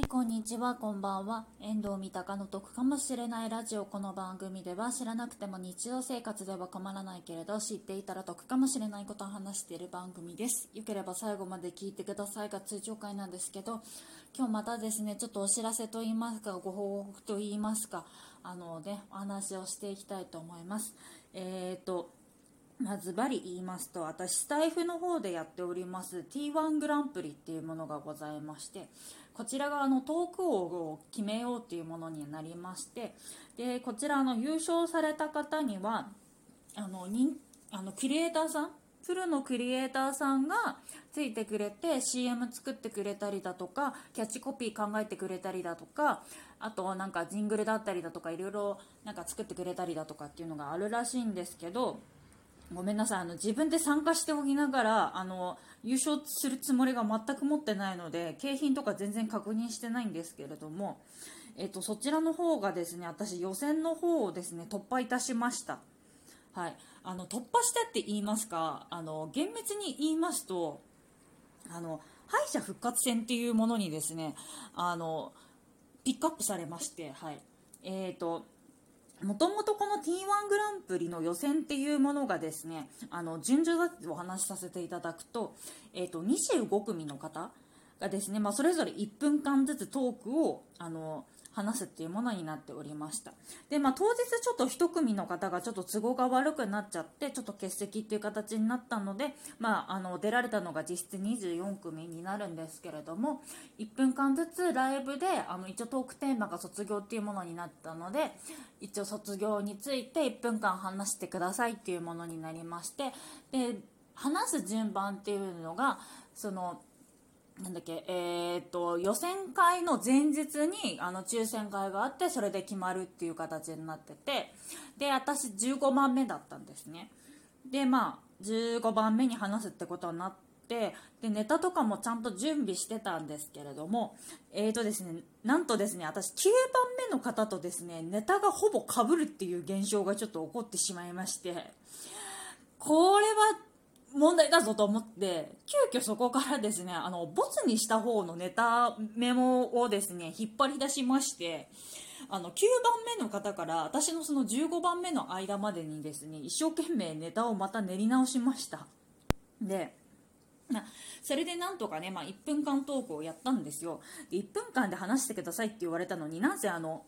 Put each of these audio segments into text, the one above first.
い、こんにちは、こんばんは。遠藤三鷹の得かもしれないラジオ。この番組では知らなくても日常生活では困らないけれど、知っていたら得かもしれないことを話している番組です。よければ最後まで聞いてくださいが通常回なんですけど、今日またですね、ちょっとお知らせと言いますか、ご報告と言いますか、あのね、お話をしていきたいと思います。えっ、と、まずバリ言いますと私スタイフの方でやっております T1 グランプリっていうものがございましてこちらがあのトーク王を決めようっていうものになりましてでこちらの優勝された方にはあのにあのクリエイターさんプロのクリエイターさんがついてくれて CM 作ってくれたりだとかキャッチコピー考えてくれたりだとかあとなんかジングルだったりだとかいろいろなんか作ってくれたりだとかっていうのがあるらしいんですけどごめんなさい。あの自分で参加しておきながらあの優勝するつもりが全く持ってないので景品とか全然確認してないんですけれども、えっと、そちらの方がですね私予選の方をですね突破いたしました。はい、あの突破したって言いますかあの厳密に言いますとあの敗者復活戦っていうものにですねあのピックアップされまして、はい。えーともともとこの T1 グランプリの予選っていうものがですね、あの、順序だってお話しさせていただくと、えっ、ー、と、25組の方がですね、まあ、それぞれ1分間ずつトークを、あの、話すっていうものになっておりました。で、まあ、当日ちょっと1組の方がちょっと都合が悪くなっちゃってちょっと欠席っていう形になったので、まあ、あの出られたのが実質24組になるんですけれども1分間ずつライブであの一応トークテーマが卒業っていうものになったので一応卒業について1分間話してくださいっていうものになりましてで話す順番っていうのがそのなんだっけ、えー、っと、予選会の前日に、あの、抽選会があって、それで決まるっていう形になってて、で、私15番目だったんですね。で、まあ、15番目に話すってことになって、で、ネタとかもちゃんと準備してたんですけれども、えーとですね、なんとですね、私9番目の方とですね、ネタがほぼ被るっていう現象がちょっと起こってしまいまして、これは問題だぞと思って急遽そこからですねあのボツにした方のネタメモをですね引っ張り出しましてあの9番目の方から私のその15番目の間までにですね一生懸命ネタをまた練り直しました。でそれでなんとかね、まあ、1分間トークをやったんですよ。で1分間で話してくださいって言われたのになんせあの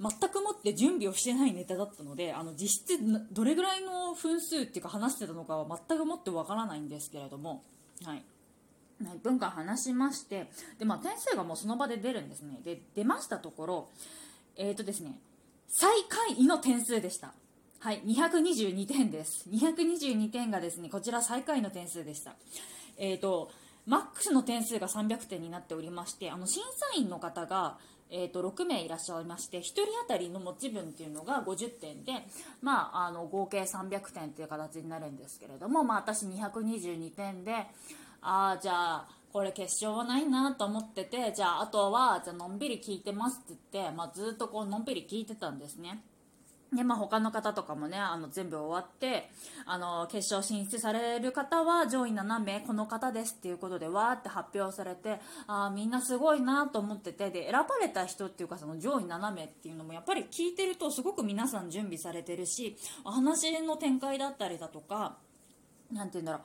全くもって準備をしてないネタだったのであの実質どれぐらいの分数っていうか話してたのかは全くもってわからないんですけれども、はい、1分間話しましてで、まあ、点数がもうその場で出るんですね。で出ましたところえ、ー、とですね最下位の点数でした。はい222点です。222点がですねこちら最下位の点数でした。えっ、ー、とマックスの点数が300点になっておりましてあの審査員の方がえーと、6名いらっしゃいまして1人当たりの持ち分っていうのが50点で、まあ、あの合計300点っていう形になるんですけれども、まあ、私222点でああじゃあこれ決勝はないなと思っててじゃああとはじゃのんびり聞いてますって言って、まあ、ずっとこうのんびり聞いてたんですね。で、まあ、他の方とかもね、あの、全部終わって、あの、決勝進出される方は上位7名、この方ですっていうことで、わーって発表されて、ああ、みんなすごいなと思ってて、で、選ばれた人っていうか、その上位7名っていうのも、やっぱり聞いてると、すごく皆さん準備されてるし、お話の展開だったりだとか、なんて言うんだろう、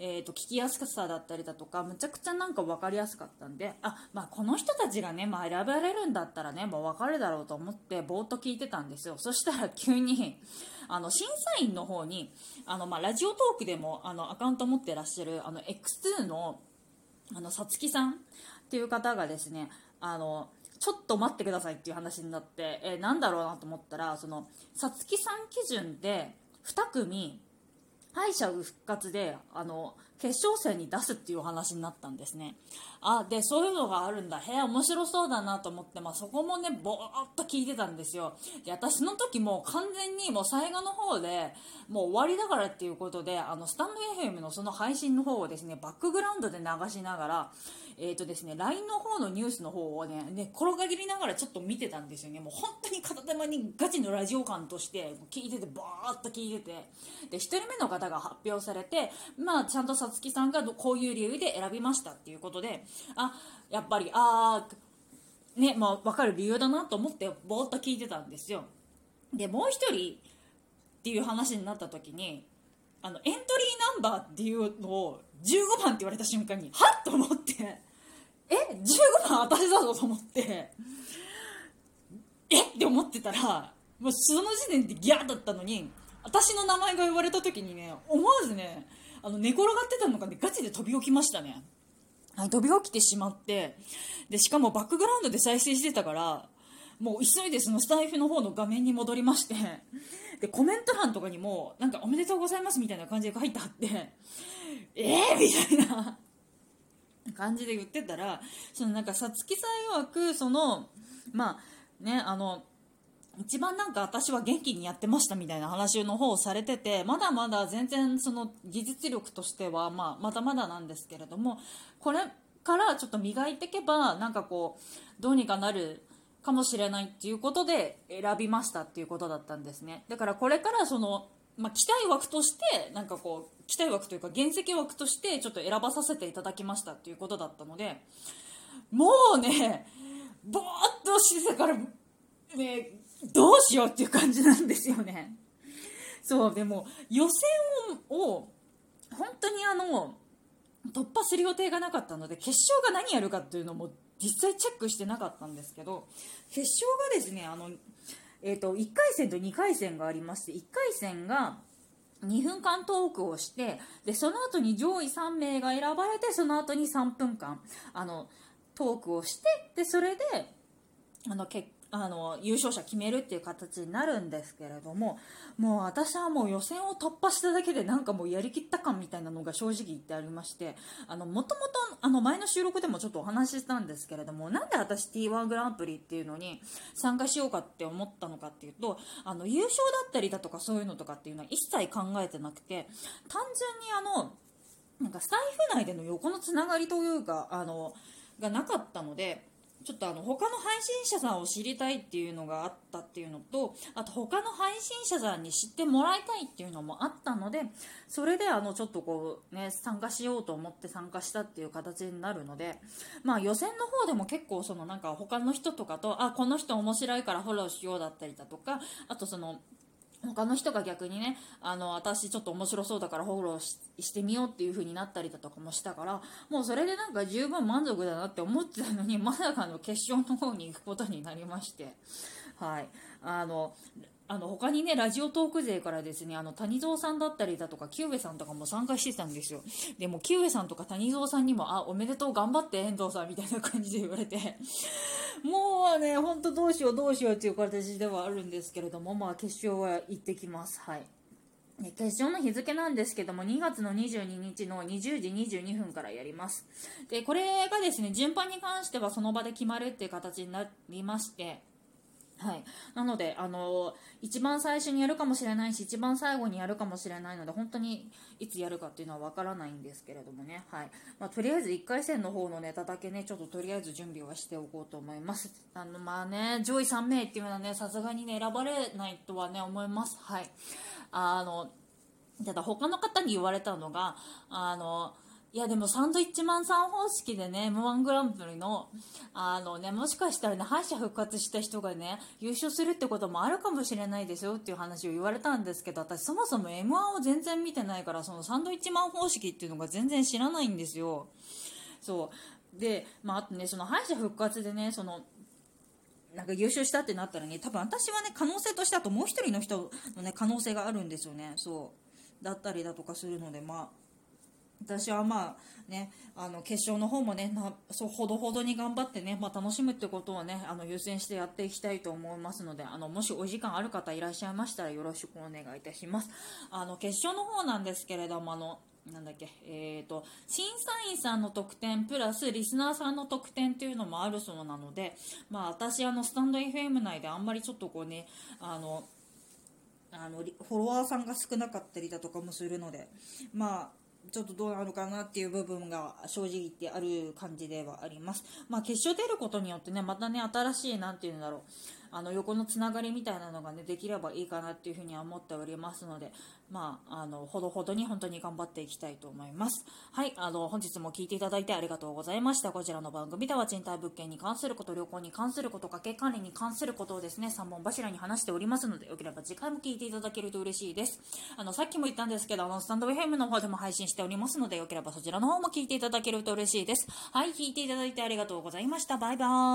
えーと、聞きやすさだったりだとかむちゃくちゃなんか分かりやすかったんであ、まあ、この人たちがね、まあ、選ばれるんだったらね、まあ、分かるだろうと思ってぼーっと聞いてたんですよ。そしたら急にあの審査員の方にあの、まあ、ラジオトークでもあのアカウント持ってらっしゃるあの X2 のあのさつきさんっていう方がですねあのちょっと待ってくださいっていう話になって、えー、なんだろうなと思ったらそのさつきさん基準で2組敗者復活であの決勝戦に出すっていう話になったんですね。あでそういうのがあるんだ。部屋面白そうだなと思って、まあ、そこもねぼーっと聞いてたんですよ。で私の時も完全にもう最後の方でもう終わりだからっていうことであのスタンド FM のその配信の方をですねバックグラウンドで流しながらえーとですね、LINE の方のニュースの方をねね転がりながらちょっと見てたんですよね。もう本当に片手間にガチのラジオ感として聞いててバーッと聞いてて。で1人目の方が発表されて、まあ、ちゃんとさつきさんがこういう理由で選びましたっていうことであやっぱりあね、まあ、分かる理由だなと思ってぼーっと聞いてたんですよ。でもう一人っていう話になった時にあのエントリーナンバーっていうのを15番って言われた瞬間にはっと思ってえ15番私だぞと思ってえって思ってたらもうその時点でギャーだったのに私の名前が言われた時にね思わずねあの寝転がってたのがねガチで飛び起きましたね。はい飛び起きてしまって。でしかもバックグラウンドで再生してたからもう急いでそのスタイフの方の画面に戻りまして。でコメント欄とかにもなんか「おめでとうございます」みたいな感じで書いてあって。えー？みたいな。感じで言ってたらそのなんかさつきさん曰くそのまあねあの一番なんか私は元気にやってましたみたいな話の方をされててまだまだ全然その技術力としてはまあまだまだなんですけれどもこれからちょっと磨いていけばなんかこうどうにかなるかもしれないっていうことで選びましたっていうことだったんですね。だからこれからその、まあ、期待枠としてなんかこう期待枠というか原石枠としてちょっと選ばさせていただきましたっていうことだったのでもうねぼーっとしてたからねどうしようっていう感じなんですよね。そうでも予選をを本当にあの突破する予定がなかったので決勝が何やるかっていうのも実際チェックしてなかったんですけど決勝がですねあの、えーと、1回戦と2回戦がありまして1回戦が2分間トークをしてでその後に上位3名が選ばれてその後に3分間あのトークをしてでそれであの結あの優勝者決めるっていう形になるんですけれどももう私はもう予選を突破しただけでなんかもうやりきった感みたいなのが正直言ってありましてもともと前の収録でもちょっとお話ししたんですけれどもなんで私 T1 グランプリっていうのに参加しようかって思ったのかっていうとあの優勝だったりだとかそういうのとかっていうのは一切考えてなくて単純にあのなんかスタイフ内での横のつながりというかあのがなかったのでちょっとあの他の配信者さんを知りたいっていうのがあったっていうのとあと他の配信者さんに知ってもらいたいっていうのもあったのでそれであのちょっとこうね参加しようと思って参加したっていう形になるのでまあ予選の方でも結構そのなんか他の人とかとあこの人面白いからフォローしようだったりだとかあとその他の人が逆にねあの私ちょっと面白そうだからフォローしてみようっていう風になったりだとかもしたからもうそれでなんか十分満足だなって思ってたのに まさかの決勝の方に行くことになりまして。はい。あのあの他にねラジオトーク勢からですねあの谷蔵さんだったりだとかキウエさんとかも参加してたんですよ。でもキウエさんとか谷蔵さんにもあおめでとう頑張って遠藤さんみたいな感じで言われて。もうね本当どうしようどうしようっていう形ではあるんですけれどもまあ決勝は行ってきます。はい。決勝の日付なんですけども2月の22日の20時22分からやります。でこれがですね順番に関してはその場で決まるっていう形になりましてはい、なので、あの一番最初にやるかもしれないし一番最後にやるかもしれないので本当にいつやるかっていうのは分からないんですけれどもね、はい。まあ、とりあえず1回戦の方のネタだけねちょっととりあえず準備はしておこうと思います。あのまあね上位3名っていうのはねさすがにね選ばれないとはね思います。はい。あのただ他の方に言われたのがあのいやでもサンドイッチマンさん方式でね m 1グランプリのあのねもしかしたらね敗者復活した人がね優勝するってこともあるかもしれないですよっていう話を言われたんですけど私そもそも m 1を全然見てないからそのサンドイッチマン方式っていうのが全然知らないんですよ。そう。でまあとねその敗者復活でねそのなんか優勝したってなったらね多分私はね可能性としてあともう1人の人のね可能性があるんですよね。そう。だったりだとかするのでまあ私はまあね、あの決勝の方もね、まあ、そうほどほどに頑張ってね、まあ、楽しむってことをねあの優先してやっていきたいと思いますのであのもしお時間ある方いらっしゃいましたらよろしくお願いいたします。あの決勝の方なんですけれどもあのなんだっけ、えーと、審査員さんの得点プラスリスナーさんの得点っていうのもあるそうなので、まあ、私あのスタンド FM 内であんまりちょっとこうねあのあのフォロワーさんが少なかったりだとかもするのでまあちょっとどうなるかなっていう部分が正直言ってある感じではあります。まあ、決勝出ることによってね、またね、新しい、なんて言うんだろう、あの横のつながりみたいなのがねできればいいかなっていうふうには思っておりますのでまああのほどほどに本当に頑張っていきたいと思います。はい。あの本日も聞いていただいてありがとうございました。こちらの番組では賃貸物件に関すること旅行に関すること家計管理に関することをですね3本柱に話しておりますのでよければ次回も聞いていただけると嬉しいです。あのさっきも言ったんですけどあのスタンド FM の方でも配信しておりますのでよければそちらの方も聞いていただけると嬉しいです。はい聞いていただいてありがとうございました。バイバーイ。